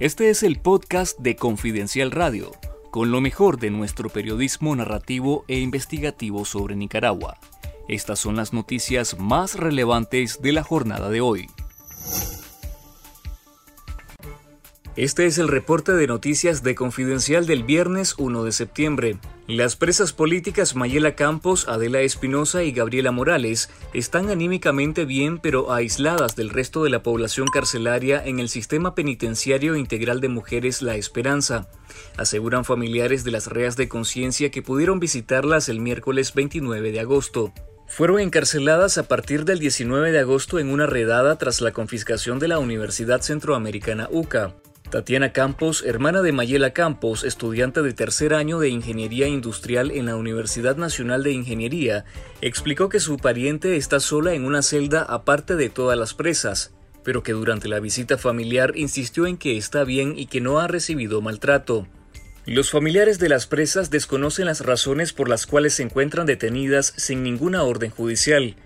Este es el podcast de Confidencial Radio, con lo mejor de nuestro periodismo narrativo e investigativo sobre Nicaragua. Estas son las noticias más relevantes de la jornada de hoy. Este es el reporte de noticias de Confidencial del viernes 1 de septiembre. Las presas políticas Mayela Campos, Adela Espinosa y Gabriela Morales están anímicamente bien pero aisladas del resto de la población carcelaria en el sistema penitenciario integral de mujeres La Esperanza, aseguran familiares de las reas de conciencia que pudieron visitarlas el miércoles 29 de agosto. Fueron encarceladas a partir del 19 de agosto en una redada tras la confiscación de la Universidad Centroamericana UCA. Tatiana Campos, hermana de Mayela Campos, estudiante de tercer año de Ingeniería Industrial en la Universidad Nacional de Ingeniería, explicó que su pariente está sola en una celda aparte de todas las presas, pero que durante la visita familiar insistió en que está bien y que no ha recibido maltrato. Los familiares de las presas desconocen las razones por las cuales se encuentran detenidas sin ninguna orden judicial.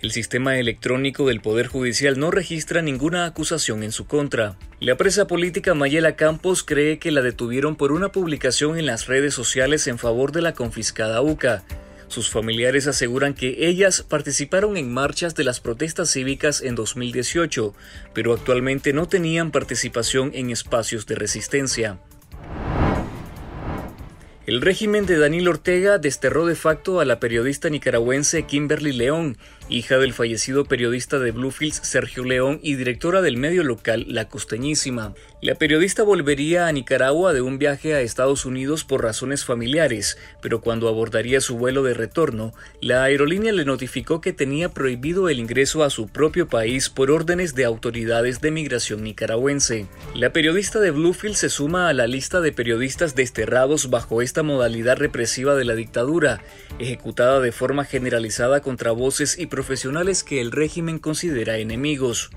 El sistema electrónico del Poder Judicial no registra ninguna acusación en su contra. La presa política Mayela Campos cree que la detuvieron por una publicación en las redes sociales en favor de la confiscada UCA. Sus familiares aseguran que ellas participaron en marchas de las protestas cívicas en 2018, pero actualmente no tenían participación en espacios de resistencia. El régimen de Daniel Ortega desterró de facto a la periodista nicaragüense Kimberly León, hija del fallecido periodista de Bluefields Sergio León y directora del medio local La Costeñísima. La periodista volvería a Nicaragua de un viaje a Estados Unidos por razones familiares, pero cuando abordaría su vuelo de retorno, la aerolínea le notificó que tenía prohibido el ingreso a su propio país por órdenes de autoridades de migración nicaragüense. La periodista de Bluefield se suma a la lista de periodistas desterrados bajo esta modalidad represiva de la dictadura, ejecutada de forma generalizada contra voces y profesionales que el régimen considera enemigos.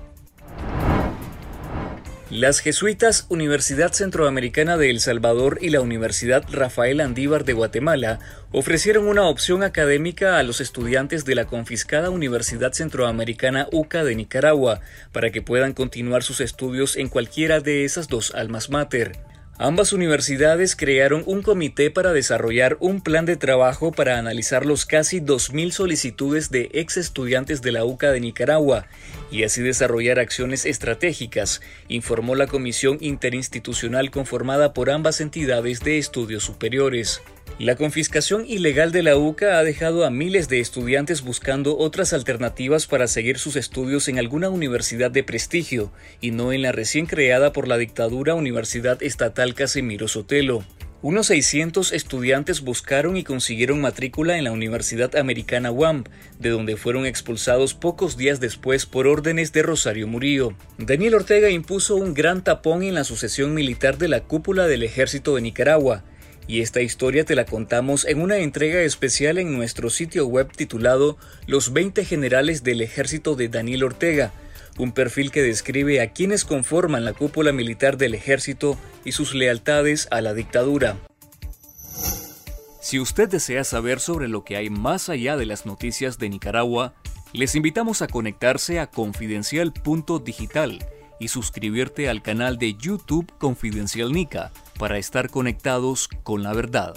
Las jesuitas Universidad Centroamericana de El Salvador y la Universidad Rafael Andívar de Guatemala ofrecieron una opción académica a los estudiantes de la confiscada Universidad Centroamericana UCA de Nicaragua para que puedan continuar sus estudios en cualquiera de esas dos almas mater. Ambas universidades crearon un comité para desarrollar un plan de trabajo para analizar los casi 2.000 solicitudes de ex estudiantes de la UCA de Nicaragua y así desarrollar acciones estratégicas, informó la comisión interinstitucional conformada por ambas entidades de estudios superiores. La confiscación ilegal de la UCA ha dejado a miles de estudiantes buscando otras alternativas para seguir sus estudios en alguna universidad de prestigio y no en la recién creada por la dictadura Universidad Estatal Casimiro Sotelo. Unos 600 estudiantes buscaron y consiguieron matrícula en la Universidad Americana WAMP, de donde fueron expulsados pocos días después por órdenes de Rosario Murillo. Daniel Ortega impuso un gran tapón en la sucesión militar de la cúpula del ejército de Nicaragua, y esta historia te la contamos en una entrega especial en nuestro sitio web titulado Los 20 generales del ejército de Daniel Ortega, un perfil que describe a quienes conforman la cúpula militar del ejército y sus lealtades a la dictadura. Si usted desea saber sobre lo que hay más allá de las noticias de Nicaragua, les invitamos a conectarse a confidencial.digital y suscribirte al canal de YouTube Confidencial Nica para estar conectados con la verdad.